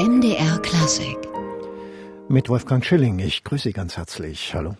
MDR Klassik. Mit Wolfgang Schilling. Ich grüße Sie ganz herzlich. Hallo.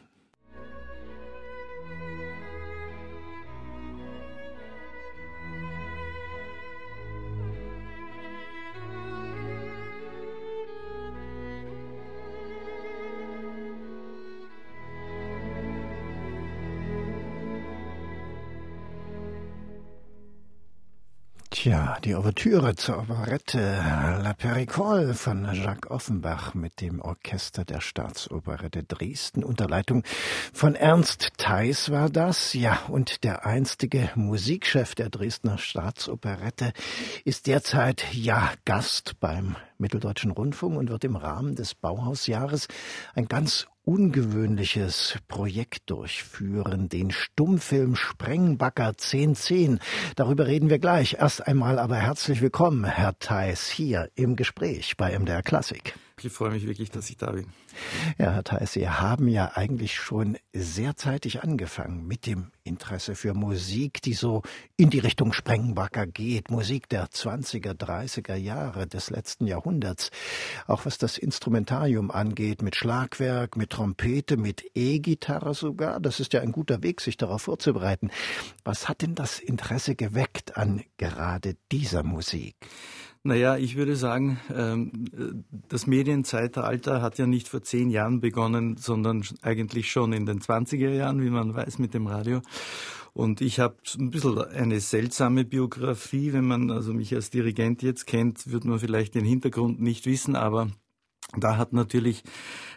Tja, die Ouvertüre zur Operette La Pericole von Jacques Offenbach mit dem Orchester der Staatsoperette Dresden unter Leitung von Ernst Theis war das. Ja, und der einstige Musikchef der Dresdner Staatsoperette ist derzeit ja Gast beim Mitteldeutschen Rundfunk und wird im Rahmen des Bauhausjahres ein ganz ungewöhnliches Projekt durchführen, den Stummfilm Sprengbacker 1010. Darüber reden wir gleich. Erst einmal aber herzlich willkommen, Herr Theis, hier im Gespräch bei MDR Klassik. Ich freue mich wirklich, dass ich da bin. Ja, Herr Theis, Sie haben ja eigentlich schon sehr zeitig angefangen mit dem Interesse für Musik, die so in die Richtung Sprengbacker geht. Musik der 20er, 30er Jahre des letzten Jahrhunderts. Auch was das Instrumentarium angeht, mit Schlagwerk, mit Trompete, mit E-Gitarre sogar. Das ist ja ein guter Weg, sich darauf vorzubereiten. Was hat denn das Interesse geweckt an gerade dieser Musik? Naja, ich würde sagen, ähm, das Medienzeitalter hat ja nicht vor zehn Jahren begonnen, sondern eigentlich schon in den 20er Jahren, wie man weiß, mit dem Radio. Und ich habe ein bisschen eine seltsame Biografie. Wenn man also mich als Dirigent jetzt kennt, wird man vielleicht den Hintergrund nicht wissen, aber da hat natürlich,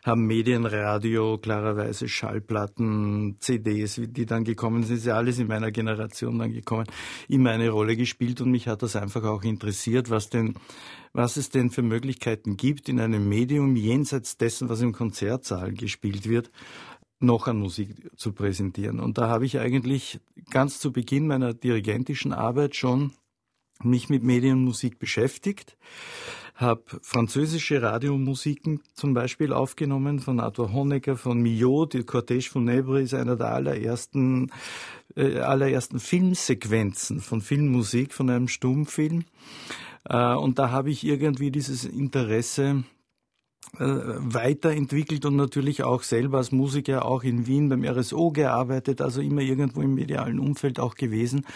haben Medien, Radio, klarerweise Schallplatten, CDs, die dann gekommen sind, ist ja alles in meiner Generation dann gekommen, immer eine Rolle gespielt und mich hat das einfach auch interessiert, was denn, was es denn für Möglichkeiten gibt, in einem Medium jenseits dessen, was im Konzertsaal gespielt wird, noch an Musik zu präsentieren. Und da habe ich eigentlich ganz zu Beginn meiner dirigentischen Arbeit schon mich mit Medienmusik beschäftigt habe französische Radiomusiken zum Beispiel aufgenommen von Arthur Honegger, von Millot. Die Cortège von Nebre ist einer der allerersten, äh, allerersten Filmsequenzen von Filmmusik, von einem Stummfilm. Äh, und da habe ich irgendwie dieses Interesse äh, weiterentwickelt und natürlich auch selber als Musiker auch in Wien beim RSO gearbeitet, also immer irgendwo im medialen Umfeld auch gewesen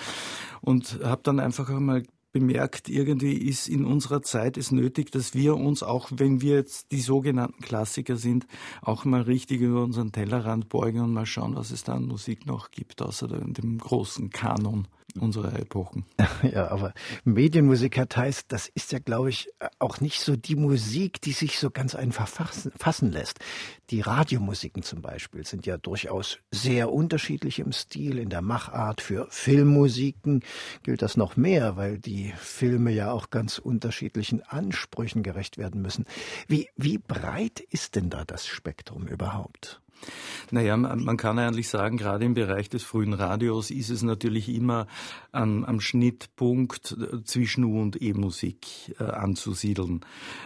und habe dann einfach einmal bemerkt, irgendwie ist in unserer Zeit es nötig, dass wir uns auch, wenn wir jetzt die sogenannten Klassiker sind, auch mal richtig über unseren Tellerrand beugen und mal schauen, was es da an Musik noch gibt, außer dem großen Kanon unserer Epochen. Ja, aber Medienmusik heißt, das ist ja, glaube ich, auch nicht so die Musik, die sich so ganz einfach fassen lässt. Die Radiomusiken zum Beispiel sind ja durchaus sehr unterschiedlich im Stil, in der Machart. Für Filmmusiken gilt das noch mehr, weil die Filme ja auch ganz unterschiedlichen Ansprüchen gerecht werden müssen. Wie, wie breit ist denn da das Spektrum überhaupt? Naja, man kann eigentlich sagen, gerade im Bereich des frühen Radios ist es natürlich immer am, am Schnittpunkt äh, zwischen U- und E-Musik äh, anzusiedeln.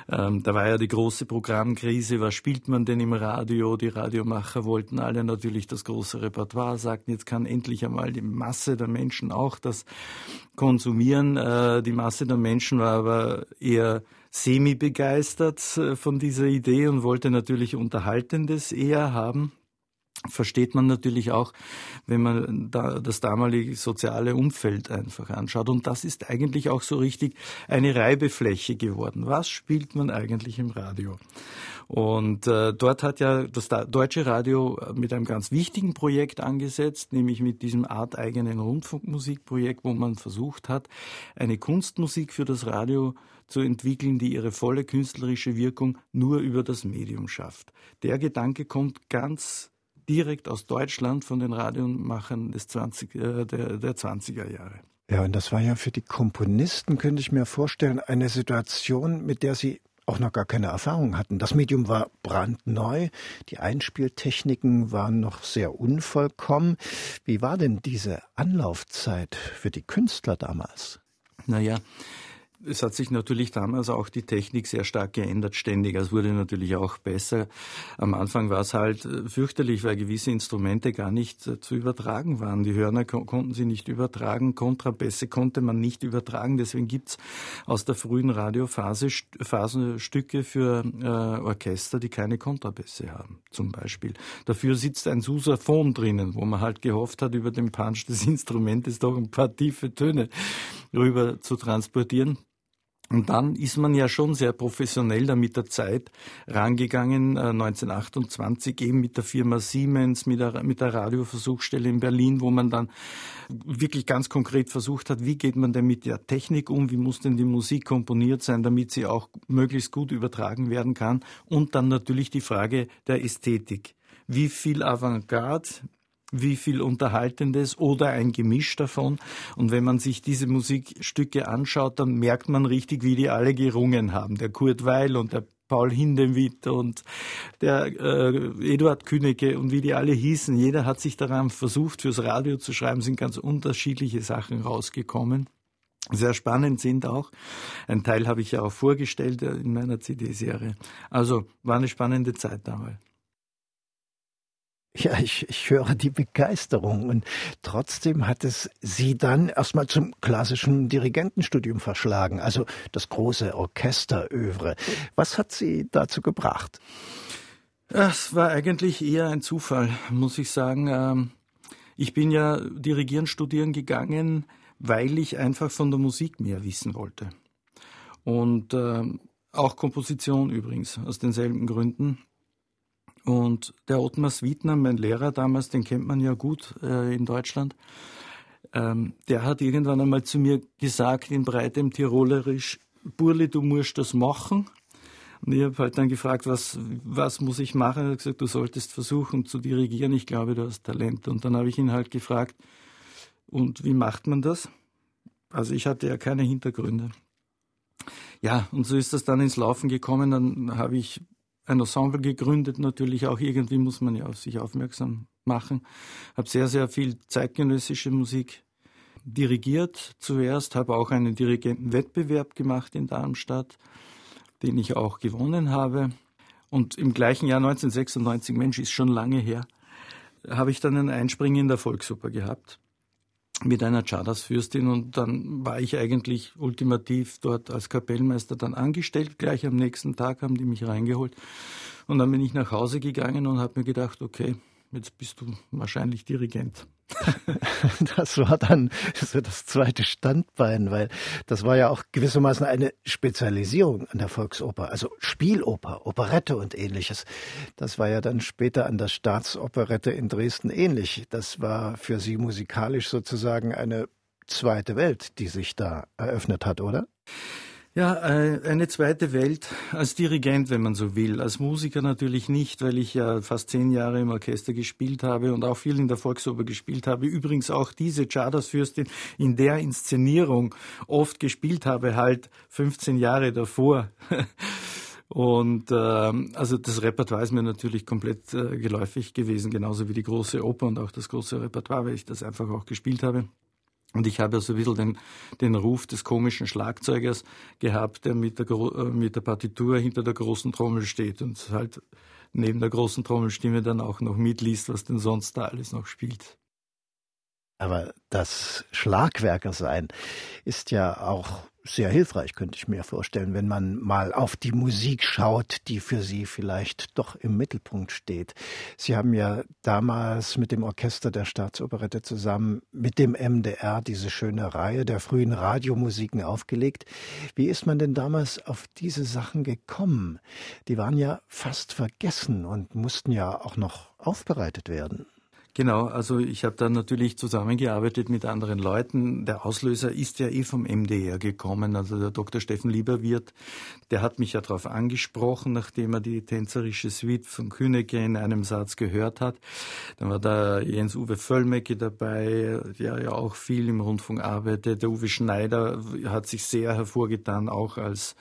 Ähm, da war ja die große Programmkrise, was spielt man denn im Radio? Die Radiomacher wollten alle natürlich das große Repertoire, sagten, jetzt kann endlich einmal die Masse der Menschen auch das konsumieren. Äh, die Masse der Menschen war aber eher semi-begeistert äh, von dieser Idee und wollte natürlich Unterhaltendes eher haben versteht man natürlich auch, wenn man da das damalige soziale Umfeld einfach anschaut. Und das ist eigentlich auch so richtig eine Reibefläche geworden. Was spielt man eigentlich im Radio? Und äh, dort hat ja das deutsche Radio mit einem ganz wichtigen Projekt angesetzt, nämlich mit diesem arteigenen Rundfunkmusikprojekt, wo man versucht hat, eine Kunstmusik für das Radio zu entwickeln, die ihre volle künstlerische Wirkung nur über das Medium schafft. Der Gedanke kommt ganz direkt aus Deutschland von den Radiomachern des 20, äh, der, der 20er Jahre. Ja, und das war ja für die Komponisten, könnte ich mir vorstellen, eine Situation, mit der sie auch noch gar keine Erfahrung hatten. Das Medium war brandneu, die Einspieltechniken waren noch sehr unvollkommen. Wie war denn diese Anlaufzeit für die Künstler damals? Naja, es hat sich natürlich damals auch die Technik sehr stark geändert, ständig. Es wurde natürlich auch besser. Am Anfang war es halt äh, fürchterlich, weil gewisse Instrumente gar nicht äh, zu übertragen waren. Die Hörner konnten sie nicht übertragen, Kontrabässe konnte man nicht übertragen. Deswegen gibt's aus der frühen Radiophase Stücke für äh, Orchester, die keine Kontrabässe haben, zum Beispiel. Dafür sitzt ein Susaphon drinnen, wo man halt gehofft hat, über den Punch des Instrumentes doch ein paar tiefe Töne rüber zu transportieren. Und dann ist man ja schon sehr professionell da mit der Zeit rangegangen, 1928 äh, eben mit der Firma Siemens, mit der, mit der Radioversuchsstelle in Berlin, wo man dann wirklich ganz konkret versucht hat, wie geht man denn mit der Technik um, wie muss denn die Musik komponiert sein, damit sie auch möglichst gut übertragen werden kann. Und dann natürlich die Frage der Ästhetik. Wie viel Avantgarde, wie viel Unterhaltendes oder ein Gemisch davon. Und wenn man sich diese Musikstücke anschaut, dann merkt man richtig, wie die alle gerungen haben. Der Kurt Weil und der Paul Hindemith und der äh, Eduard Künecke und wie die alle hießen. Jeder hat sich daran versucht, fürs Radio zu schreiben, sind ganz unterschiedliche Sachen rausgekommen. Sehr spannend sind auch. Ein Teil habe ich ja auch vorgestellt in meiner CD-Serie. Also war eine spannende Zeit damals. Ja, ich, ich höre die Begeisterung. Und trotzdem hat es Sie dann erstmal zum klassischen Dirigentenstudium verschlagen, also das große Orchesterövre. Was hat Sie dazu gebracht? Es war eigentlich eher ein Zufall, muss ich sagen. Ähm, ich bin ja Dirigieren studieren gegangen, weil ich einfach von der Musik mehr wissen wollte. Und ähm, auch Komposition übrigens, aus denselben Gründen. Und der Ottmar Swietner, mein Lehrer damals, den kennt man ja gut äh, in Deutschland, ähm, der hat irgendwann einmal zu mir gesagt, in breitem Tirolerisch, Burli, du musst das machen. Und ich habe halt dann gefragt, was, was muss ich machen? Er hat gesagt, du solltest versuchen zu dirigieren, ich glaube, du hast Talent. Und dann habe ich ihn halt gefragt, und wie macht man das? Also ich hatte ja keine Hintergründe. Ja, und so ist das dann ins Laufen gekommen. Dann habe ich ein Ensemble gegründet, natürlich auch irgendwie muss man ja auf sich aufmerksam machen. Habe sehr, sehr viel zeitgenössische Musik dirigiert zuerst, habe auch einen Dirigentenwettbewerb gemacht in Darmstadt, den ich auch gewonnen habe. Und im gleichen Jahr 1996, Mensch, ist schon lange her, habe ich dann ein Einspringen in der Volksoper gehabt mit einer Chadas-Fürstin und dann war ich eigentlich ultimativ dort als Kapellmeister dann angestellt. Gleich am nächsten Tag haben die mich reingeholt und dann bin ich nach Hause gegangen und habe mir gedacht, okay, jetzt bist du wahrscheinlich Dirigent. Das war dann so das zweite Standbein, weil das war ja auch gewissermaßen eine Spezialisierung an der Volksoper, also Spieloper, Operette und ähnliches. Das war ja dann später an der Staatsoperette in Dresden ähnlich. Das war für Sie musikalisch sozusagen eine zweite Welt, die sich da eröffnet hat, oder? Ja, äh, eine zweite Welt als Dirigent, wenn man so will. Als Musiker natürlich nicht, weil ich ja fast zehn Jahre im Orchester gespielt habe und auch viel in der Volksoper gespielt habe. Übrigens auch diese Chardersfürstin in der Inszenierung oft gespielt habe, halt 15 Jahre davor. Und äh, also das Repertoire ist mir natürlich komplett äh, geläufig gewesen, genauso wie die große Oper und auch das große Repertoire, weil ich das einfach auch gespielt habe. Und ich habe so ein bisschen den, den Ruf des komischen Schlagzeugers gehabt, der mit der, äh, mit der Partitur hinter der großen Trommel steht und halt neben der großen Trommelstimme dann auch noch mitliest, was denn sonst da alles noch spielt. Aber das Schlagwerker sein ist ja auch sehr hilfreich, könnte ich mir vorstellen, wenn man mal auf die Musik schaut, die für Sie vielleicht doch im Mittelpunkt steht. Sie haben ja damals mit dem Orchester der Staatsoperette zusammen mit dem MDR diese schöne Reihe der frühen Radiomusiken aufgelegt. Wie ist man denn damals auf diese Sachen gekommen? Die waren ja fast vergessen und mussten ja auch noch aufbereitet werden. Genau, also ich habe dann natürlich zusammengearbeitet mit anderen Leuten. Der Auslöser ist ja eh vom MDR gekommen. Also der Dr. Steffen Lieberwirt, der hat mich ja darauf angesprochen, nachdem er die tänzerische Suite von Künecke in einem Satz gehört hat. Dann war da Jens-Uwe Völlmecke dabei, der ja auch viel im Rundfunk arbeitet. Der Uwe Schneider hat sich sehr hervorgetan, auch als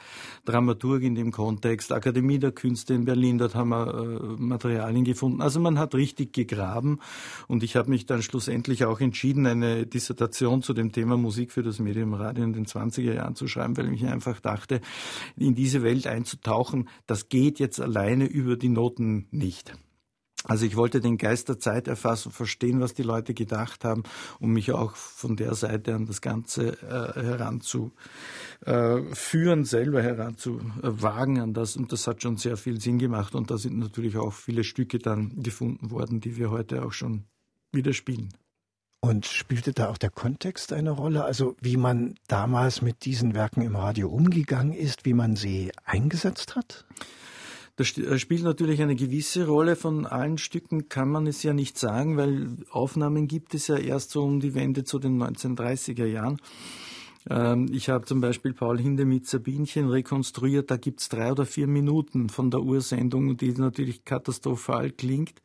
Dramaturg in dem Kontext. Akademie der Künste in Berlin, dort haben wir äh, Materialien gefunden. Also man hat richtig gegraben Und ich habe mich dann schlussendlich auch entschieden, eine Dissertation zu dem Thema Musik für das Medium Radio in den 20er Jahren zu schreiben, weil ich einfach dachte, in diese Welt einzutauchen, das geht jetzt alleine über die Noten nicht. Also ich wollte den Geist der Zeit erfassen, verstehen, was die Leute gedacht haben, um mich auch von der Seite an das Ganze äh, heranzuführen, äh, selber heranzuwagen an das. Und das hat schon sehr viel Sinn gemacht. Und da sind natürlich auch viele Stücke dann gefunden worden, die wir heute auch schon wieder spielen. Und spielte da auch der Kontext eine Rolle? Also wie man damals mit diesen Werken im Radio umgegangen ist, wie man sie eingesetzt hat? Das äh, spielt natürlich eine gewisse Rolle. Von allen Stücken kann man es ja nicht sagen, weil Aufnahmen gibt es ja erst so um die Wende zu den 1930er Jahren. Ähm, ich habe zum Beispiel Paul Hinde mit Sabinchen rekonstruiert. Da gibt es drei oder vier Minuten von der Ursendung, die natürlich katastrophal klingt.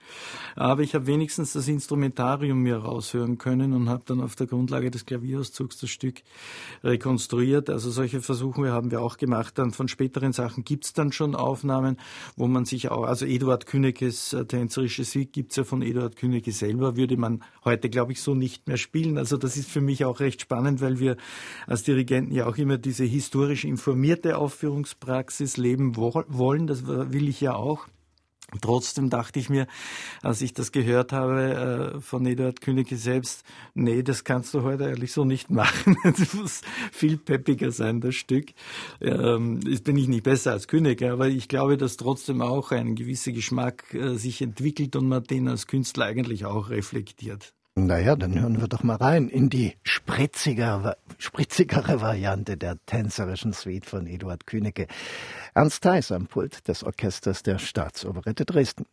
Aber ich habe wenigstens das Instrumentarium mir raushören können und habe dann auf der Grundlage des Klavierauszugs das Stück rekonstruiert. Also solche Versuche haben wir auch gemacht. Dann von späteren Sachen gibt es dann schon Aufnahmen, wo man sich auch, also Eduard Küneges äh, tänzerische Sieg gibt es ja von Eduard Küneke selber, würde man heute, glaube ich, so nicht mehr spielen. Also das ist für mich auch recht spannend, weil wir als Dirigenten ja auch immer diese historisch informierte Aufführungspraxis leben wollen. Das will ich ja auch. Trotzdem dachte ich mir, als ich das gehört habe äh, von Eduard Königke selbst, nee, das kannst du heute eigentlich so nicht machen. Es muss viel peppiger sein, das Stück. Ähm, jetzt bin ich nicht besser als König, aber ich glaube, dass trotzdem auch ein gewisser Geschmack äh, sich entwickelt und man den als Künstler eigentlich auch reflektiert. Naja, dann hören wir doch mal rein in die spritzigere, spritzigere Variante der tänzerischen Suite von Eduard Kühnecke. Ernst Theis am Pult des Orchesters der Staatsoperette Dresden.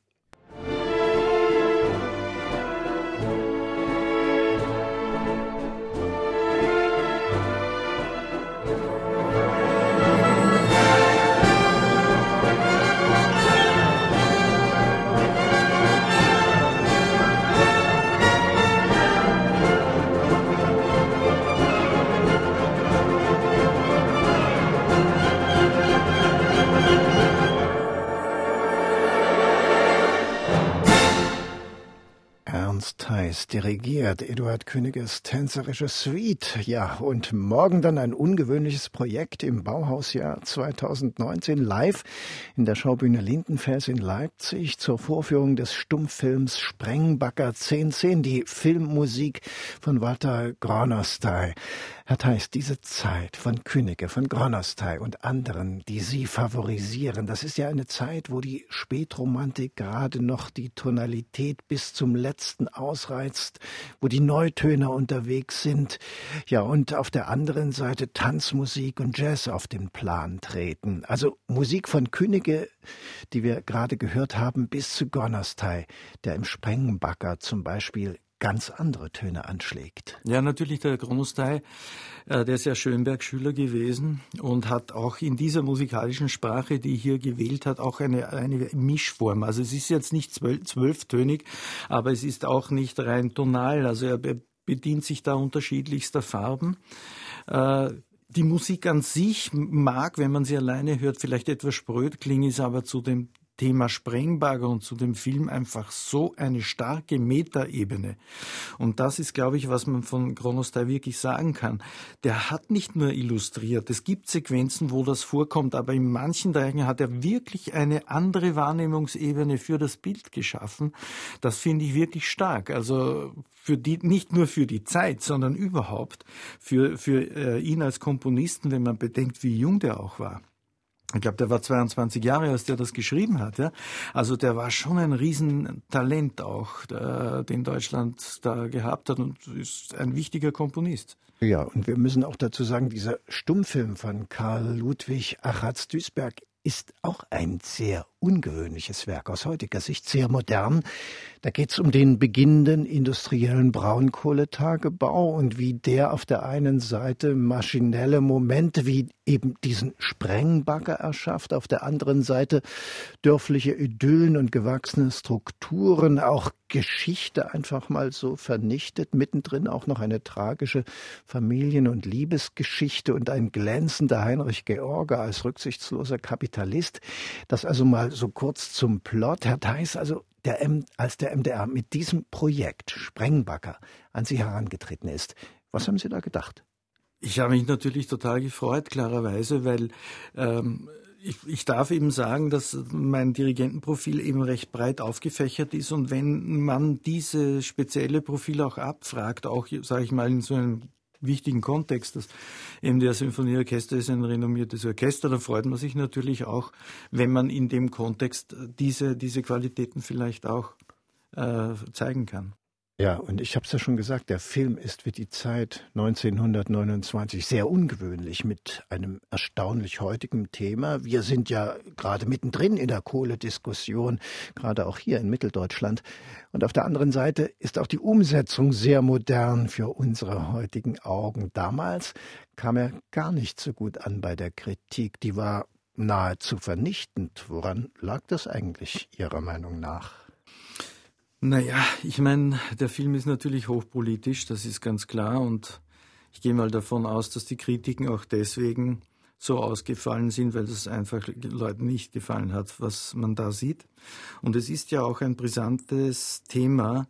Theis dirigiert Eduard Königes tänzerische Suite. Ja, und morgen dann ein ungewöhnliches Projekt im Bauhausjahr 2019 live in der Schaubühne Lindenfels in Leipzig zur Vorführung des Stummfilms Sprengbacker 1010, die Filmmusik von Walter Gronostai. Herr Theis, diese Zeit von Könige, von Gronostai und anderen, die Sie favorisieren, das ist ja eine Zeit, wo die Spätromantik gerade noch die Tonalität bis zum letzten ausreizt, wo die Neutöner unterwegs sind, ja, und auf der anderen Seite Tanzmusik und Jazz auf den Plan treten. Also Musik von Könige, die wir gerade gehört haben, bis zu Gronostai, der im Sprengenbacker zum Beispiel ganz andere Töne anschlägt. Ja, natürlich der Gronostei, äh, der ist ja Schönberg-Schüler gewesen und hat auch in dieser musikalischen Sprache, die hier gewählt hat, auch eine, eine Mischform. Also es ist jetzt nicht zwölf, zwölftönig, aber es ist auch nicht rein tonal. Also er bedient sich da unterschiedlichster Farben. Äh, die Musik an sich mag, wenn man sie alleine hört, vielleicht etwas spröd klingen, ist aber zu dem Thema Sprengbager und zu dem Film einfach so eine starke Metaebene. Und das ist, glaube ich, was man von Chronostai wirklich sagen kann. Der hat nicht nur illustriert. Es gibt Sequenzen, wo das vorkommt, aber in manchen Bereichen hat er wirklich eine andere Wahrnehmungsebene für das Bild geschaffen. Das finde ich wirklich stark. Also für die, nicht nur für die Zeit, sondern überhaupt für, für äh, ihn als Komponisten, wenn man bedenkt, wie jung der auch war. Ich glaube, der war 22 Jahre, als der das geschrieben hat. Ja? Also der war schon ein Riesentalent auch, der, den Deutschland da gehabt hat und ist ein wichtiger Komponist. Ja, und wir müssen auch dazu sagen, dieser Stummfilm von Karl Ludwig Achatz-Duisberg ist auch ein sehr ungewöhnliches Werk aus heutiger Sicht, sehr modern. Da geht es um den beginnenden industriellen Braunkohletagebau und wie der auf der einen Seite maschinelle Momente wie eben diesen Sprengbagger erschafft, auf der anderen Seite dörfliche Idyllen und gewachsene Strukturen, auch Geschichte einfach mal so vernichtet, mittendrin auch noch eine tragische Familien- und Liebesgeschichte und ein glänzender Heinrich George als rücksichtsloser Kapitalist. Das also mal so kurz zum Plot. Herr Theis, also der M als der MDR mit diesem Projekt Sprengbacker an Sie herangetreten ist. Was haben Sie da gedacht? Ich habe mich natürlich total gefreut, klarerweise, weil ähm, ich, ich darf eben sagen, dass mein Dirigentenprofil eben recht breit aufgefächert ist und wenn man diese spezielle Profil auch abfragt, auch sage ich mal in so einem wichtigen Kontext. Das MDR Symphonieorchester ist ein renommiertes Orchester. Da freut man sich natürlich auch, wenn man in dem Kontext diese, diese Qualitäten vielleicht auch äh, zeigen kann. Ja, und ich habe es ja schon gesagt, der Film ist für die Zeit 1929 sehr ungewöhnlich mit einem erstaunlich heutigen Thema. Wir sind ja gerade mittendrin in der Kohlediskussion, gerade auch hier in Mitteldeutschland. Und auf der anderen Seite ist auch die Umsetzung sehr modern für unsere heutigen Augen. Damals kam er gar nicht so gut an bei der Kritik. Die war nahezu vernichtend. Woran lag das eigentlich Ihrer Meinung nach? Naja, ich meine, der Film ist natürlich hochpolitisch, das ist ganz klar. Und ich gehe mal davon aus, dass die Kritiken auch deswegen so ausgefallen sind, weil das einfach Leuten nicht gefallen hat, was man da sieht. Und es ist ja auch ein brisantes Thema,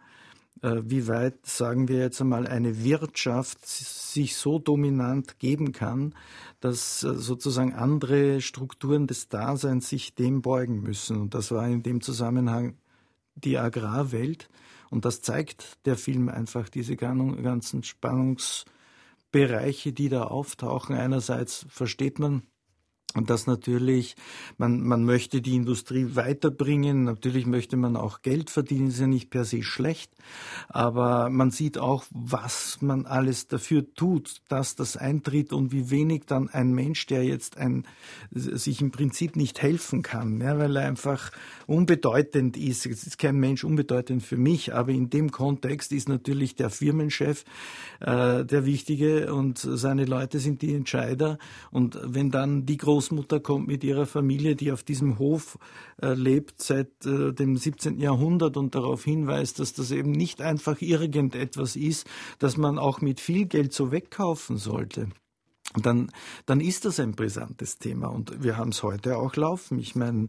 äh, wie weit, sagen wir jetzt einmal, eine Wirtschaft sich so dominant geben kann, dass äh, sozusagen andere Strukturen des Daseins sich dem beugen müssen. Und das war in dem Zusammenhang die Agrarwelt. Und das zeigt der Film einfach, diese ganzen Spannungsbereiche, die da auftauchen. Einerseits versteht man, und das natürlich, man, man möchte die Industrie weiterbringen, natürlich möchte man auch Geld verdienen, ist ja nicht per se schlecht, aber man sieht auch, was man alles dafür tut, dass das eintritt und wie wenig dann ein Mensch, der jetzt ein, sich im Prinzip nicht helfen kann, ja, weil er einfach unbedeutend ist. Es ist kein Mensch unbedeutend für mich, aber in dem Kontext ist natürlich der Firmenchef äh, der Wichtige und seine Leute sind die Entscheider. Und wenn dann die großen Großmutter kommt mit ihrer Familie, die auf diesem Hof äh, lebt seit äh, dem 17. Jahrhundert und darauf hinweist, dass das eben nicht einfach irgendetwas ist, das man auch mit viel Geld so wegkaufen sollte dann, dann ist das ein brisantes Thema. Und wir haben es heute auch laufen. Ich meine,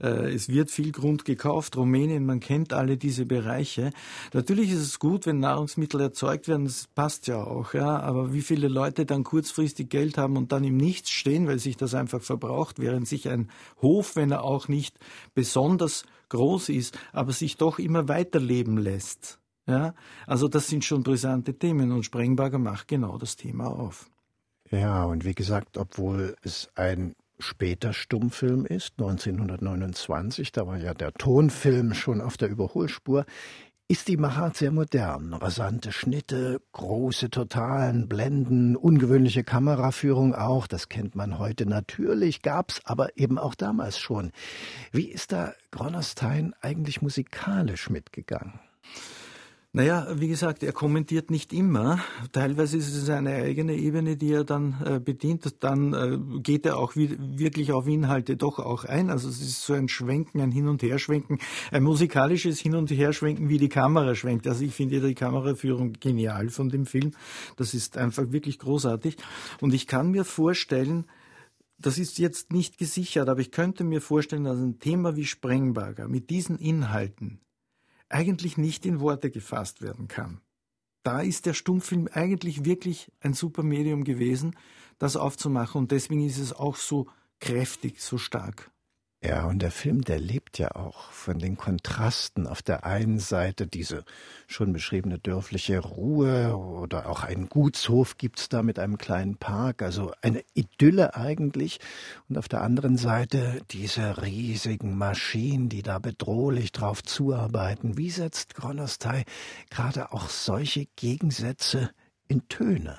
äh, es wird viel Grund gekauft. Rumänien, man kennt alle diese Bereiche. Natürlich ist es gut, wenn Nahrungsmittel erzeugt werden, das passt ja auch, ja. Aber wie viele Leute dann kurzfristig Geld haben und dann im Nichts stehen, weil sich das einfach verbraucht, während sich ein Hof, wenn er auch nicht besonders groß ist, aber sich doch immer weiterleben lässt. Ja, also das sind schon brisante Themen und Sprengberger macht genau das Thema auf. Ja, und wie gesagt, obwohl es ein später Stummfilm ist, 1929, da war ja der Tonfilm schon auf der Überholspur, ist die Machart sehr modern. Rasante Schnitte, große Totalen, Blenden, ungewöhnliche Kameraführung auch, das kennt man heute natürlich, gab's aber eben auch damals schon. Wie ist da Gronnerstein eigentlich musikalisch mitgegangen? Naja, wie gesagt, er kommentiert nicht immer. Teilweise ist es eine eigene Ebene, die er dann äh, bedient. Dann äh, geht er auch wirklich auf Inhalte doch auch ein. Also es ist so ein Schwenken, ein Hin- und Herschwenken, ein musikalisches Hin- und Herschwenken, wie die Kamera schwenkt. Also ich finde die Kameraführung genial von dem Film. Das ist einfach wirklich großartig. Und ich kann mir vorstellen, das ist jetzt nicht gesichert, aber ich könnte mir vorstellen, dass ein Thema wie Sprengberger mit diesen Inhalten eigentlich nicht in Worte gefasst werden kann. Da ist der Stummfilm eigentlich wirklich ein super Medium gewesen, das aufzumachen und deswegen ist es auch so kräftig, so stark. Ja, und der Film, der lebt ja auch von den Kontrasten. Auf der einen Seite diese schon beschriebene dörfliche Ruhe oder auch einen Gutshof gibt's da mit einem kleinen Park, also eine Idylle eigentlich. Und auf der anderen Seite diese riesigen Maschinen, die da bedrohlich drauf zuarbeiten. Wie setzt Gronostei gerade auch solche Gegensätze in Töne?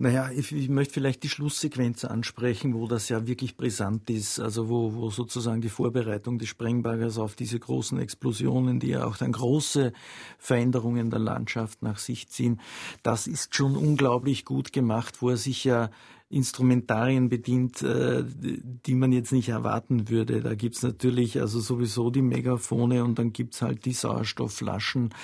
Naja, ich, ich möchte vielleicht die Schlusssequenz ansprechen, wo das ja wirklich brisant ist, also wo, wo sozusagen die Vorbereitung des Sprengbaggers auf diese großen Explosionen, die ja auch dann große Veränderungen der Landschaft nach sich ziehen, das ist schon unglaublich gut gemacht, wo er sich ja Instrumentarien bedient, äh, die man jetzt nicht erwarten würde. Da gibt's natürlich also sowieso die Megafone und dann gibt's halt die Sauerstoffflaschen,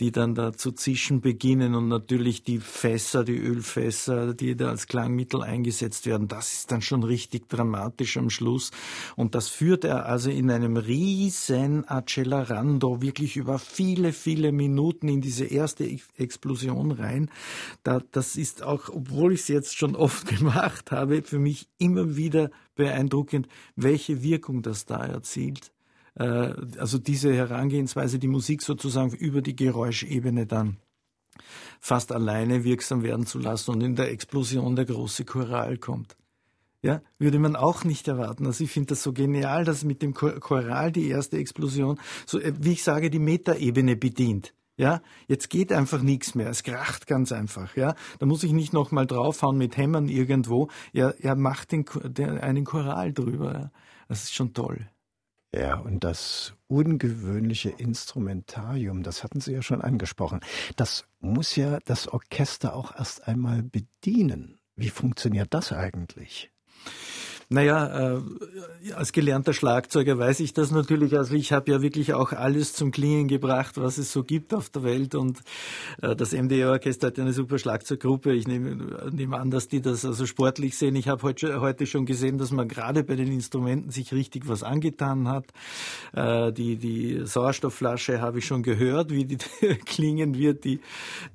die dann da zu zischen beginnen und natürlich die Fässer, die Ölfässer, die da als Klangmittel eingesetzt werden. Das ist dann schon richtig dramatisch am Schluss. Und das führt er also in einem riesen Accelerando wirklich über viele, viele Minuten in diese erste Explosion rein. Da, das ist auch, obwohl ich es jetzt schon oft gemacht habe, für mich immer wieder beeindruckend, welche Wirkung das da erzielt. Äh, also diese Herangehensweise, die Musik sozusagen über die Geräuschebene dann fast alleine wirksam werden zu lassen und in der Explosion der große Choral kommt. Ja, würde man auch nicht erwarten. Also ich finde das so genial, dass mit dem Choral die erste Explosion, so äh, wie ich sage, die Metaebene bedient. Ja, jetzt geht einfach nichts mehr. Es kracht ganz einfach. Ja, da muss ich nicht noch mal draufhauen mit Hämmern irgendwo. Er, er macht den, den, einen Choral drüber. Ja. Das ist schon toll. Ja, und das ungewöhnliche Instrumentarium, das hatten Sie ja schon angesprochen. Das muss ja das Orchester auch erst einmal bedienen. Wie funktioniert das eigentlich? Naja, äh, als gelernter Schlagzeuger weiß ich das natürlich. Also ich habe ja wirklich auch alles zum Klingen gebracht, was es so gibt auf der Welt. Und äh, das MDR-Orchester hat eine super Schlagzeuggruppe. Ich nehme, nehme an, dass die das also sportlich sehen. Ich habe heute, heute schon gesehen, dass man gerade bei den Instrumenten sich richtig was angetan hat. Äh, die, die Sauerstoffflasche habe ich schon gehört, wie die klingen wird, die,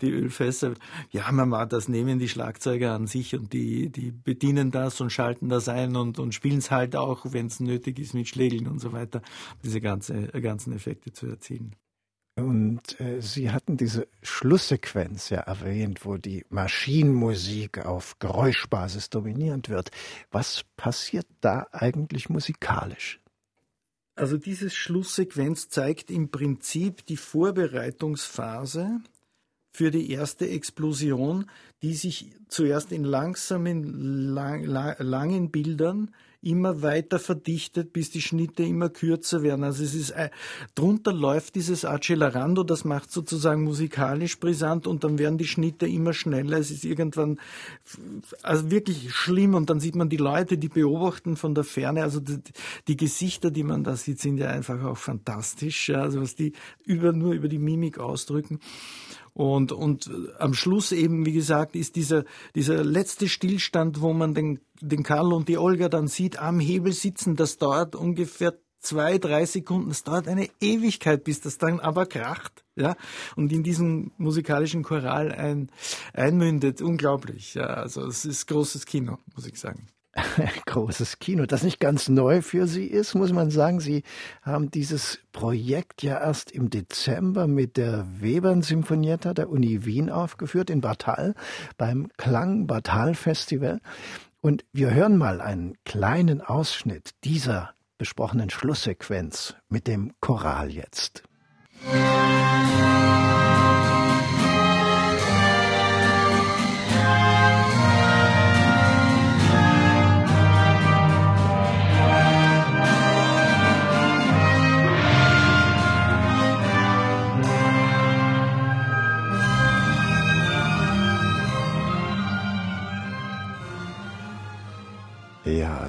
die Ölfässer. Ja, man, das nehmen die Schlagzeuger an sich und die, die bedienen das und schalten das ein und, und spielen es halt auch, wenn es nötig ist, mit Schlägeln und so weiter, diese ganze, ganzen Effekte zu erzielen. Und äh, Sie hatten diese Schlusssequenz ja erwähnt, wo die Maschinenmusik auf Geräuschbasis dominierend wird. Was passiert da eigentlich musikalisch? Also diese Schlusssequenz zeigt im Prinzip die Vorbereitungsphase für die erste Explosion, die sich zuerst in langsamen, lang, langen Bildern immer weiter verdichtet, bis die Schnitte immer kürzer werden. Also es ist, äh, drunter läuft dieses Accelerando, das macht sozusagen musikalisch brisant und dann werden die Schnitte immer schneller. Es ist irgendwann, also wirklich schlimm und dann sieht man die Leute, die beobachten von der Ferne, also die, die Gesichter, die man da sieht, sind ja einfach auch fantastisch, ja, also was die über, nur über die Mimik ausdrücken. Und, und am Schluss eben, wie gesagt, ist dieser, dieser letzte Stillstand, wo man den, den Karl und die Olga dann sieht, am Hebel sitzen, das dauert ungefähr zwei, drei Sekunden. Es dauert eine Ewigkeit, bis das dann aber kracht, ja, und in diesen musikalischen Choral ein, einmündet. Unglaublich, ja. Also es ist großes Kino, muss ich sagen. großes Kino, das nicht ganz neu für Sie ist, muss man sagen. Sie haben dieses Projekt ja erst im Dezember mit der Webern Sinfonietta der Uni Wien aufgeführt in Batal beim Klang Batal Festival. Und wir hören mal einen kleinen Ausschnitt dieser besprochenen Schlusssequenz mit dem Choral jetzt. Musik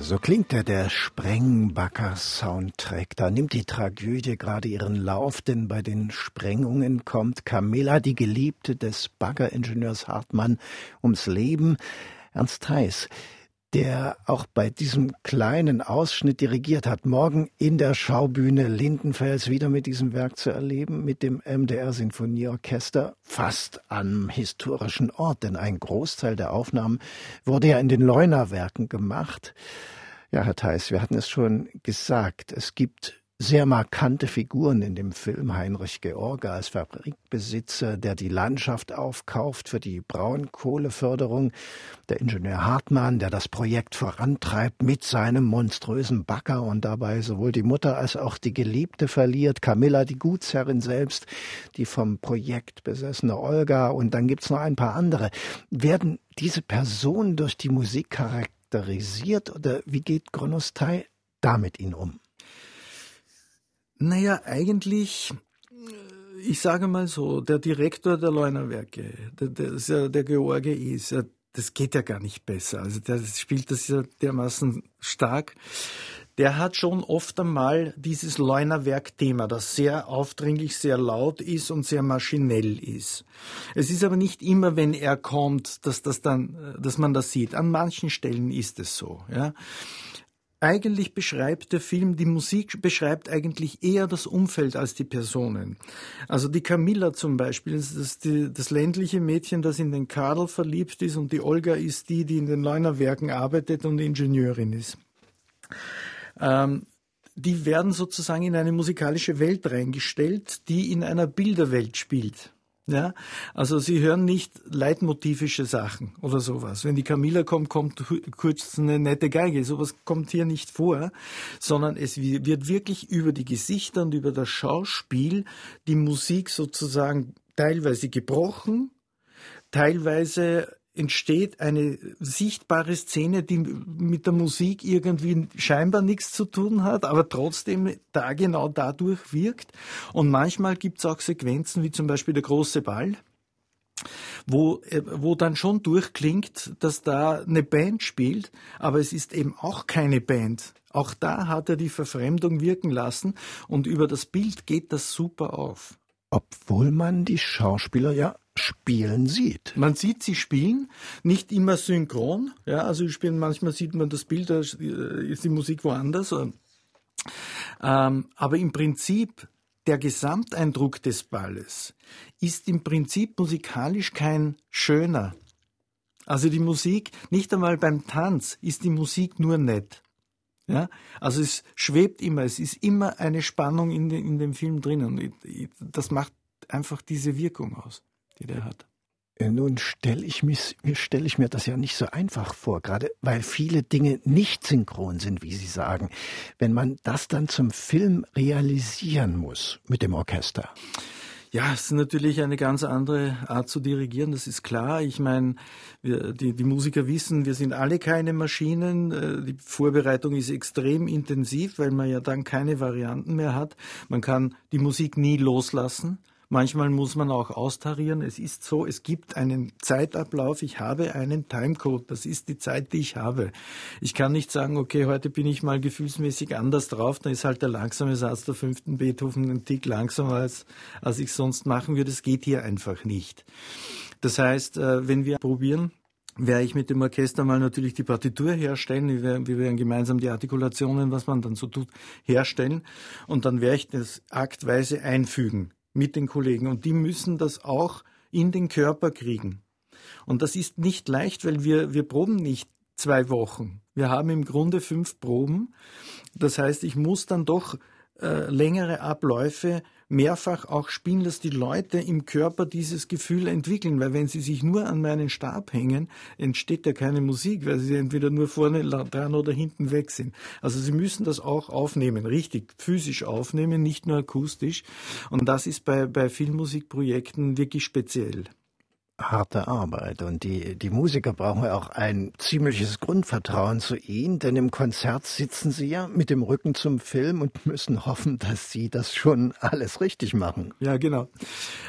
so klingt er, der Sprengbacker-Soundtrack. Da nimmt die Tragödie gerade ihren Lauf, denn bei den Sprengungen kommt Camilla, die Geliebte des Baggeringenieurs Hartmann, ums Leben. Ernst Heiß, der auch bei diesem kleinen Ausschnitt dirigiert hat, morgen in der Schaubühne Lindenfels wieder mit diesem Werk zu erleben, mit dem MDR Sinfonieorchester, fast am historischen Ort, denn ein Großteil der Aufnahmen wurde ja in den Leuner-Werken gemacht. Ja, Herr Theis, wir hatten es schon gesagt, es gibt sehr markante Figuren in dem Film. Heinrich George als Fabrikbesitzer, der die Landschaft aufkauft für die Braunkohleförderung. Der Ingenieur Hartmann, der das Projekt vorantreibt mit seinem monströsen Bagger und dabei sowohl die Mutter als auch die Geliebte verliert. Camilla, die Gutsherrin selbst, die vom Projekt besessene Olga und dann gibt's noch ein paar andere. Werden diese Personen durch die Musik charakterisiert oder wie geht Gronostei damit ihnen um? Naja, eigentlich, ich sage mal so, der Direktor der Leunerwerke, der, der, der George ist, das geht ja gar nicht besser. Also der spielt das ja dermaßen stark. Der hat schon oft einmal dieses Leunerwerk-Thema, das sehr aufdringlich, sehr laut ist und sehr maschinell ist. Es ist aber nicht immer, wenn er kommt, dass das dann, dass man das sieht. An manchen Stellen ist es so, ja. Eigentlich beschreibt der Film, die Musik beschreibt eigentlich eher das Umfeld als die Personen. Also die Camilla zum Beispiel, das, ist die, das ländliche Mädchen, das in den Karl verliebt ist und die Olga ist die, die in den Leunerwerken arbeitet und Ingenieurin ist. Ähm, die werden sozusagen in eine musikalische Welt reingestellt, die in einer Bilderwelt spielt. Ja, also sie hören nicht leitmotivische Sachen oder sowas. Wenn die Camilla kommt, kommt kurz eine nette Geige. Sowas kommt hier nicht vor, sondern es wird wirklich über die Gesichter und über das Schauspiel die Musik sozusagen teilweise gebrochen, teilweise entsteht eine sichtbare Szene, die mit der Musik irgendwie scheinbar nichts zu tun hat, aber trotzdem da genau dadurch wirkt. Und manchmal gibt es auch Sequenzen, wie zum Beispiel der große Ball, wo, äh, wo dann schon durchklingt, dass da eine Band spielt, aber es ist eben auch keine Band. Auch da hat er die Verfremdung wirken lassen und über das Bild geht das super auf. Obwohl man die Schauspieler ja spielen sieht. Man sieht sie spielen, nicht immer synchron. Ja, also spielen, manchmal sieht man das Bild, da ist die Musik woanders. Ähm, aber im Prinzip der Gesamteindruck des Balles ist im Prinzip musikalisch kein schöner. Also die Musik, nicht einmal beim Tanz ist die Musik nur nett. Ja, also es schwebt immer, es ist immer eine Spannung in, de, in dem Film drinnen. Das macht einfach diese Wirkung aus die der hat. Äh, nun stelle ich, stell ich mir das ja nicht so einfach vor, gerade weil viele Dinge nicht synchron sind, wie Sie sagen. Wenn man das dann zum Film realisieren muss mit dem Orchester. Ja, es ist natürlich eine ganz andere Art zu dirigieren, das ist klar. Ich meine, wir, die, die Musiker wissen, wir sind alle keine Maschinen. Äh, die Vorbereitung ist extrem intensiv, weil man ja dann keine Varianten mehr hat. Man kann die Musik nie loslassen. Manchmal muss man auch austarieren. Es ist so, es gibt einen Zeitablauf. Ich habe einen Timecode. Das ist die Zeit, die ich habe. Ich kann nicht sagen, okay, heute bin ich mal gefühlsmäßig anders drauf. Dann ist halt der langsame Satz der fünften Beethoven ein Tick langsamer, als, als ich sonst machen würde. Das geht hier einfach nicht. Das heißt, äh, wenn wir probieren, werde ich mit dem Orchester mal natürlich die Partitur herstellen. Wir werden, wir werden gemeinsam die Artikulationen, was man dann so tut, herstellen. Und dann werde ich das aktweise einfügen mit den Kollegen und die müssen das auch in den Körper kriegen. Und das ist nicht leicht, weil wir, wir proben nicht zwei Wochen. Wir haben im Grunde fünf Proben. Das heißt, ich muss dann doch äh, längere Abläufe mehrfach auch spielen, dass die Leute im Körper dieses Gefühl entwickeln, weil wenn sie sich nur an meinen Stab hängen, entsteht ja keine Musik, weil sie entweder nur vorne dran oder hinten weg sind. Also sie müssen das auch aufnehmen, richtig physisch aufnehmen, nicht nur akustisch. Und das ist bei, bei Filmmusikprojekten wirklich speziell harte Arbeit. Und die, die Musiker brauchen ja auch ein ziemliches Grundvertrauen zu ihnen, denn im Konzert sitzen sie ja mit dem Rücken zum Film und müssen hoffen, dass sie das schon alles richtig machen. Ja, genau.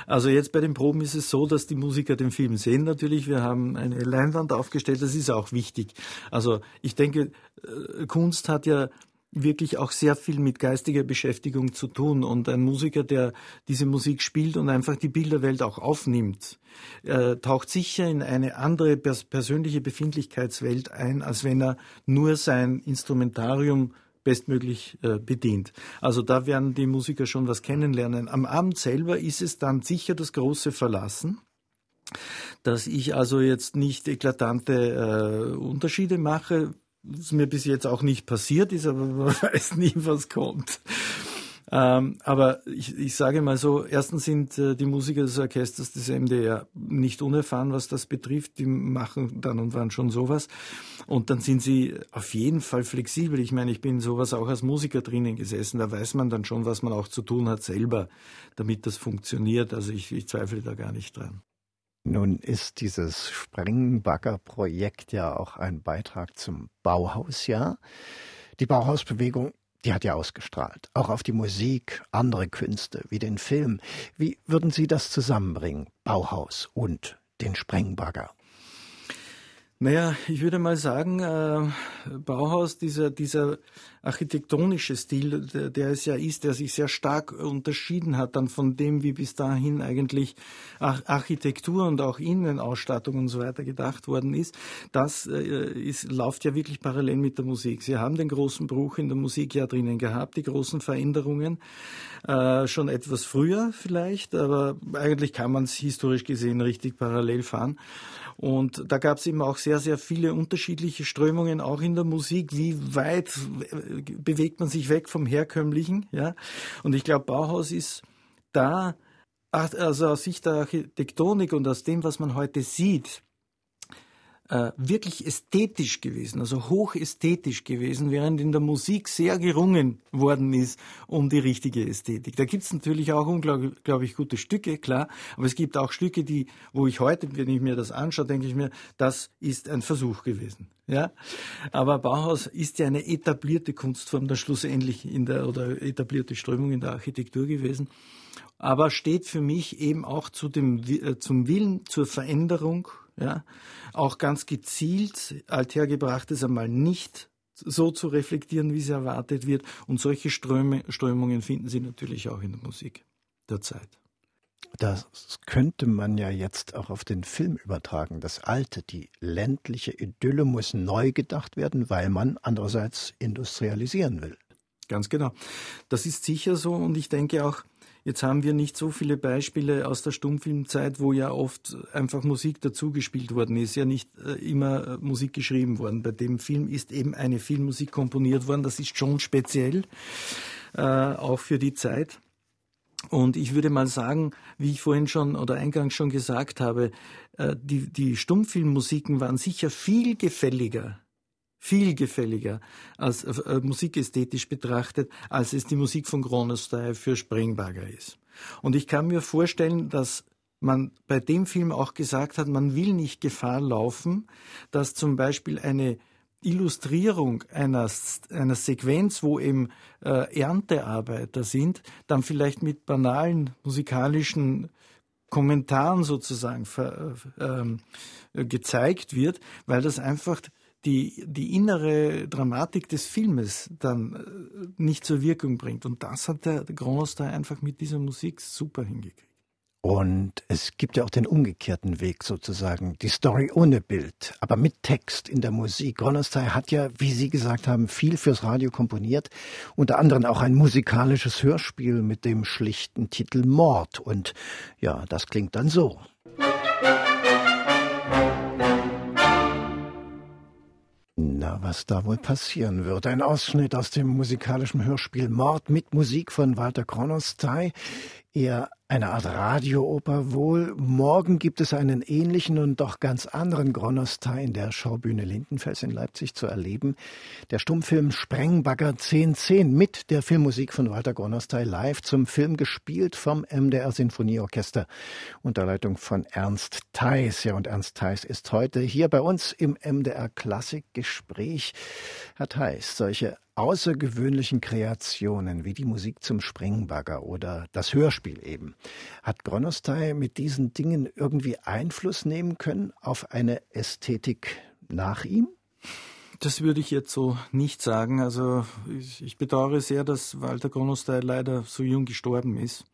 Also jetzt bei den Proben ist es so, dass die Musiker den Film sehen natürlich. Wir haben eine Leinwand aufgestellt, das ist auch wichtig. Also ich denke, äh, Kunst hat ja wirklich auch sehr viel mit geistiger Beschäftigung zu tun. Und ein Musiker, der diese Musik spielt und einfach die Bilderwelt auch aufnimmt, äh, taucht sicher in eine andere pers persönliche Befindlichkeitswelt ein, als wenn er nur sein Instrumentarium bestmöglich äh, bedient. Also da werden die Musiker schon was kennenlernen. Am Abend selber ist es dann sicher das große Verlassen dass ich also jetzt nicht eklatante äh, Unterschiede mache, was mir bis jetzt auch nicht passiert ist, aber man weiß nie, was kommt. Ähm, aber ich, ich sage mal so, erstens sind äh, die Musiker des Orchesters des MDR nicht unerfahren, was das betrifft. Die machen dann und wann schon sowas. Und dann sind sie auf jeden Fall flexibel. Ich meine, ich bin sowas auch als Musiker drinnen gesessen. Da weiß man dann schon, was man auch zu tun hat selber, damit das funktioniert. Also ich, ich zweifle da gar nicht dran. Nun ist dieses Sprengbagger-Projekt ja auch ein Beitrag zum Bauhausjahr. Die Bauhausbewegung, die hat ja ausgestrahlt, auch auf die Musik, andere Künste wie den Film. Wie würden Sie das zusammenbringen, Bauhaus und den Sprengbagger? Naja, ich würde mal sagen, äh, Bauhaus, dieser, dieser architektonische Stil, der, der, es ja ist, der sich sehr stark unterschieden hat dann von dem, wie bis dahin eigentlich Architektur und auch Innenausstattung und so weiter gedacht worden ist, das äh, ist, läuft ja wirklich parallel mit der Musik. Sie haben den großen Bruch in der Musik ja drinnen gehabt, die großen Veränderungen, äh, schon etwas früher vielleicht, aber eigentlich kann man es historisch gesehen richtig parallel fahren. Und da gab es eben auch sehr, sehr viele unterschiedliche Strömungen, auch in der Musik. Wie weit bewegt man sich weg vom Herkömmlichen? Ja? Und ich glaube, Bauhaus ist da, also aus Sicht der Architektonik und aus dem, was man heute sieht, äh, wirklich ästhetisch gewesen, also hochästhetisch gewesen, während in der Musik sehr gerungen worden ist um die richtige Ästhetik. Da gibt es natürlich auch unglaublich gute Stücke, klar, aber es gibt auch Stücke, die, wo ich heute, wenn ich mir das anschaue, denke ich mir, das ist ein Versuch gewesen. Ja, aber Bauhaus ist ja eine etablierte Kunstform, dann schlussendlich in der oder etablierte Strömung in der Architektur gewesen, aber steht für mich eben auch zu dem äh, zum Willen zur Veränderung ja, auch ganz gezielt althergebrachtes einmal nicht so zu reflektieren, wie es erwartet wird. Und solche Ströme, Strömungen finden Sie natürlich auch in der Musik der Zeit. Das könnte man ja jetzt auch auf den Film übertragen. Das Alte, die ländliche Idylle muss neu gedacht werden, weil man andererseits industrialisieren will. Ganz genau. Das ist sicher so und ich denke auch, Jetzt haben wir nicht so viele Beispiele aus der Stummfilmzeit, wo ja oft einfach Musik dazugespielt worden ist, ja nicht äh, immer äh, Musik geschrieben worden. Bei dem Film ist eben eine Filmmusik komponiert worden. Das ist schon speziell, äh, auch für die Zeit. Und ich würde mal sagen, wie ich vorhin schon oder eingangs schon gesagt habe, äh, die, die Stummfilmmusiken waren sicher viel gefälliger viel gefälliger als äh, musikästhetisch betrachtet, als es die Musik von Kronostai für Sprengbagger ist. Und ich kann mir vorstellen, dass man bei dem Film auch gesagt hat, man will nicht Gefahr laufen, dass zum Beispiel eine Illustrierung einer, einer Sequenz, wo eben äh, Erntearbeiter sind, dann vielleicht mit banalen musikalischen Kommentaren sozusagen ver, äh, gezeigt wird, weil das einfach die, die innere Dramatik des Filmes dann äh, nicht zur Wirkung bringt. Und das hat der Kronos da einfach mit dieser Musik super hingekriegt. Und es gibt ja auch den umgekehrten Weg sozusagen, die Story ohne Bild, aber mit Text in der Musik. Gronostay hat ja, wie Sie gesagt haben, viel fürs Radio komponiert, unter anderem auch ein musikalisches Hörspiel mit dem schlichten Titel Mord. Und ja, das klingt dann so. Na, was da wohl passieren wird. Ein Ausschnitt aus dem musikalischen Hörspiel Mord mit Musik von Walter Kronostay. Eher eine Art Radiooper wohl. Morgen gibt es einen ähnlichen und doch ganz anderen Gronostai in der Schaubühne Lindenfels in Leipzig zu erleben. Der Stummfilm Sprengbagger 1010 mit der Filmmusik von Walter Gronostai live zum Film gespielt vom MDR Sinfonieorchester unter Leitung von Ernst Theis. Ja, und Ernst Theis ist heute hier bei uns im MDR Klassikgespräch. Herr Theis, solche außergewöhnlichen Kreationen wie die Musik zum Sprengbagger oder das Hörspiel eben hat Gronostai mit diesen Dingen irgendwie Einfluss nehmen können auf eine Ästhetik nach ihm? Das würde ich jetzt so nicht sagen. Also ich, bedauere sehr, dass Walter Gronostai leider so jung gestorben ist.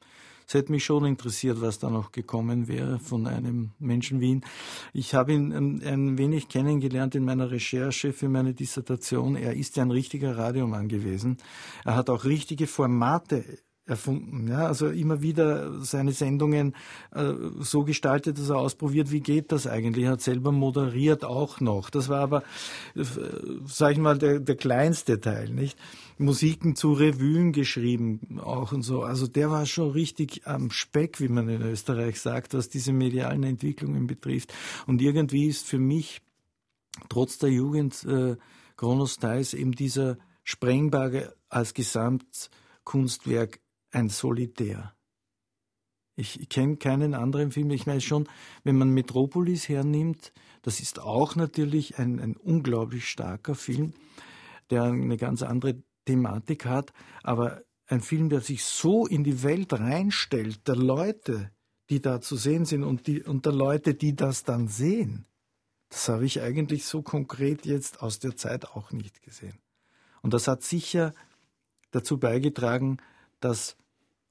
Es hätte mich schon interessiert, was da noch gekommen wäre von einem Menschen wie ihn. Ich habe ihn ein, ein, wenig kennengelernt in meiner Recherche für meine Dissertation. Er ist ja ein richtiger Radiomann gewesen. Er hat auch richtige Formate erfunden. Ja? Also immer wieder seine Sendungen äh, so gestaltet, dass er ausprobiert, wie geht das eigentlich. Er hat selber moderiert auch noch. Das war aber, äh, sag ich mal, der, der kleinste Teil, nicht? Musiken zu Revuen geschrieben auch und so. Also der war schon richtig am Speck, wie man in Österreich sagt, was diese medialen Entwicklungen betrifft. Und irgendwie ist für mich trotz der Jugend äh, Kronos Theis eben dieser Sprengbare als Gesamtkunstwerk ein Solitär. Ich kenne keinen anderen Film. Ich meine schon, wenn man Metropolis hernimmt, das ist auch natürlich ein, ein unglaublich starker Film, der eine ganz andere Thematik hat, aber ein Film, der sich so in die Welt reinstellt, der Leute, die da zu sehen sind und, die, und der Leute, die das dann sehen. Das habe ich eigentlich so konkret jetzt aus der Zeit auch nicht gesehen. Und das hat sicher dazu beigetragen, dass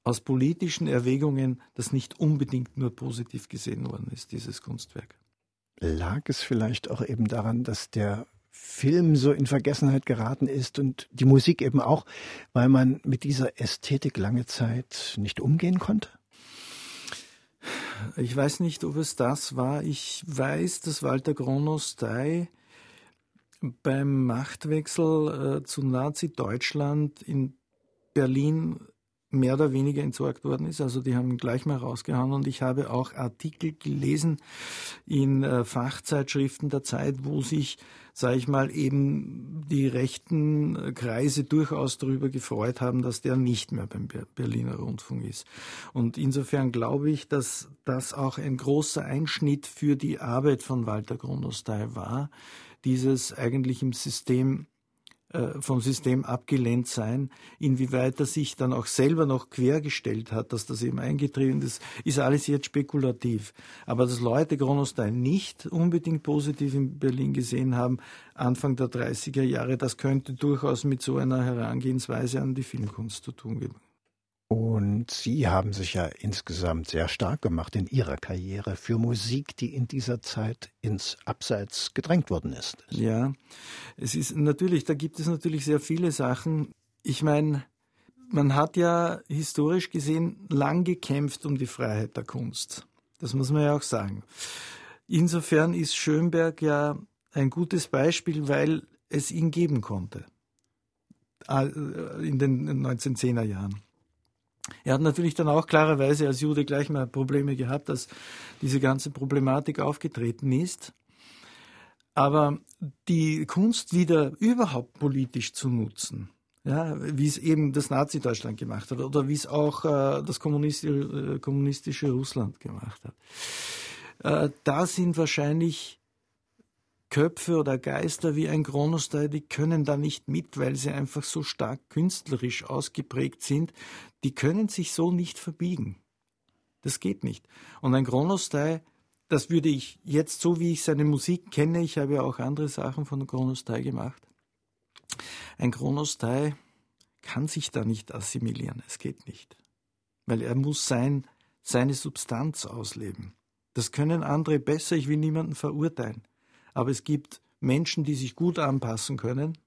aus politischen Erwägungen das nicht unbedingt nur positiv gesehen worden ist, dieses Kunstwerk. Lag es vielleicht auch eben daran, dass der Film so in Vergessenheit geraten ist und die Musik eben auch, weil man mit dieser Ästhetik lange Zeit nicht umgehen konnte? Ich weiß nicht, ob es das war. Ich weiß, dass Walter Gronostay beim Machtwechsel äh, zu Nazi-Deutschland in Berlin mehr oder weniger entsorgt worden ist. Also die haben gleich mal rausgehauen und ich habe auch Artikel gelesen in äh, Fachzeitschriften der Zeit, wo sich, sage ich mal, eben die rechten Kreise durchaus darüber gefreut haben, dass der nicht mehr beim Berliner Rundfunk ist. Und insofern glaube ich, dass das auch ein großer Einschnitt für die Arbeit von Walter Grundostay war, dieses eigentlich im System äh, vom System abgelehnt sein. Inwieweit er sich dann auch selber noch quergestellt hat, dass das eben eingetreten ist, ist alles jetzt spekulativ. Aber dass Leute Gronostein nicht unbedingt positiv in Berlin gesehen haben, Anfang der 30er Jahre, das könnte durchaus mit so einer Herangehensweise an die Filmkunst zu tun geben. Und Sie haben sich ja insgesamt sehr stark gemacht in Ihrer Karriere für Musik, die in dieser Zeit ins Abseits gedrängt worden ist. Ja, es ist natürlich, da gibt es natürlich sehr viele Sachen. Ich meine, man hat ja historisch gesehen lang gekämpft um die Freiheit der Kunst. Das muss man ja auch sagen. Insofern ist Schönberg ja ein gutes Beispiel, weil es ihn geben konnte. Äh, in den 1910er Jahren. Er hat natürlich dann auch klarerweise als Jude gleich mal Probleme gehabt, dass diese ganze Problematik aufgetreten ist. Aber die Kunst wieder überhaupt politisch zu nutzen, ja, wie es eben das Nazi-Deutschland gemacht hat oder wie es auch äh, das kommunistische, äh, kommunistische Russland gemacht hat, äh, da sind wahrscheinlich Köpfe oder Geister wie ein Chronostyl, die können da nicht mit, weil sie einfach so stark künstlerisch ausgeprägt sind. Die können sich so nicht verbiegen. Das geht nicht. Und ein Chronostyl, das würde ich jetzt, so wie ich seine Musik kenne, ich habe ja auch andere Sachen von Chronostyl gemacht. Ein Chronostyl kann sich da nicht assimilieren. Es geht nicht. Weil er muss sein, seine Substanz ausleben. Das können andere besser. Ich will niemanden verurteilen. Aber es gibt Menschen, die sich gut anpassen können.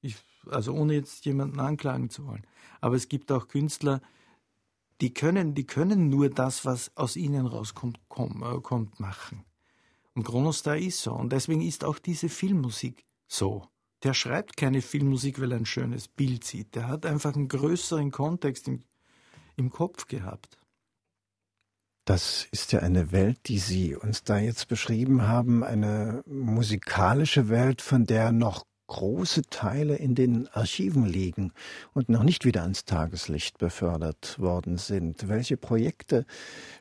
Ich, also ohne jetzt jemanden anklagen zu wollen. Aber es gibt auch Künstler, die können, die können nur das, was aus ihnen rauskommt, komm, äh, kommt, machen. Und Kronostar ist so. Und deswegen ist auch diese Filmmusik so. Der schreibt keine Filmmusik, weil er ein schönes Bild sieht. Der hat einfach einen größeren Kontext im, im Kopf gehabt. Das ist ja eine Welt, die Sie uns da jetzt beschrieben haben, eine musikalische Welt, von der noch große Teile in den Archiven liegen und noch nicht wieder ans Tageslicht befördert worden sind. Welche Projekte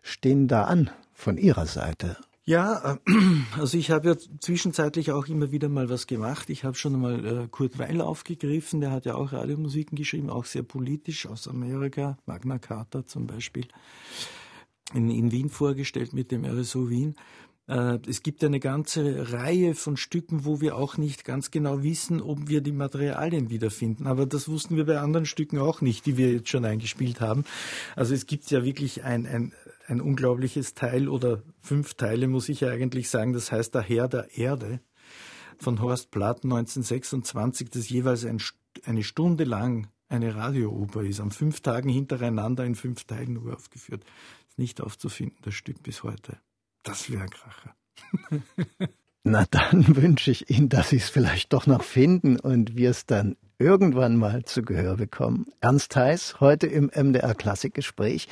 stehen da an von Ihrer Seite? Ja, äh, also ich habe ja zwischenzeitlich auch immer wieder mal was gemacht. Ich habe schon mal äh, Kurt Weil aufgegriffen, der hat ja auch Radiomusiken geschrieben, auch sehr politisch aus Amerika, Magna Carta zum Beispiel in, in Wien vorgestellt mit dem RSO Wien. Äh, es gibt eine ganze Reihe von Stücken, wo wir auch nicht ganz genau wissen, ob wir die Materialien wiederfinden. Aber das wussten wir bei anderen Stücken auch nicht, die wir jetzt schon eingespielt haben. Also es gibt ja wirklich ein, ein, ein unglaubliches Teil oder fünf Teile, muss ich ja eigentlich sagen. Das heißt Der Herr der Erde von Horst Platt 1926, das jeweils ein, eine Stunde lang eine Radiooper ist, an fünf Tagen hintereinander in fünf Teilen nur aufgeführt nicht aufzufinden, das Stück bis heute. Das wäre ein Kracher. Na dann wünsche ich Ihnen, dass Sie es vielleicht doch noch finden und wir es dann irgendwann mal zu Gehör bekommen. Ernst Heiß, heute im MDR Klassikgespräch.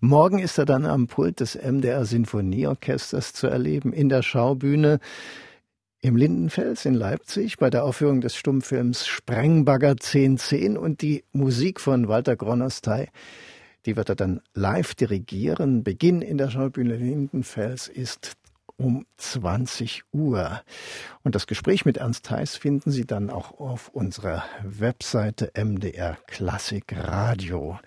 Morgen ist er dann am Pult des MDR Sinfonieorchesters zu erleben, in der Schaubühne im Lindenfels in Leipzig bei der Aufführung des Stummfilms Sprengbagger 1010 und die Musik von Walter Gronostay die wird er dann live dirigieren. Beginn in der Schaubühne Lindenfels ist um 20 Uhr. Und das Gespräch mit Ernst Heiß finden Sie dann auch auf unserer Webseite MDR Klassik Radio.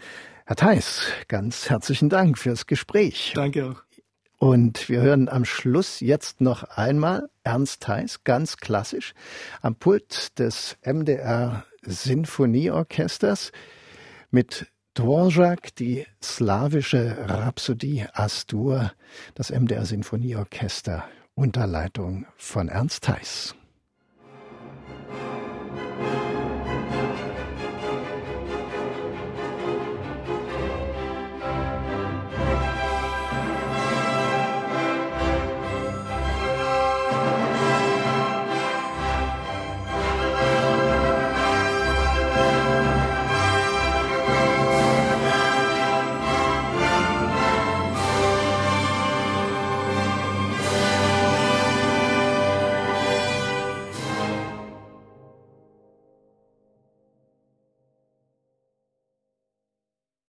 Herr Theis, ganz herzlichen Dank fürs Gespräch. Danke auch. Und wir hören am Schluss jetzt noch einmal Ernst Theis, ganz klassisch, am Pult des MDR Sinfonieorchesters mit Dvorak, die slawische Rhapsodie Astur, das MDR Sinfonieorchester unter Leitung von Ernst Theis.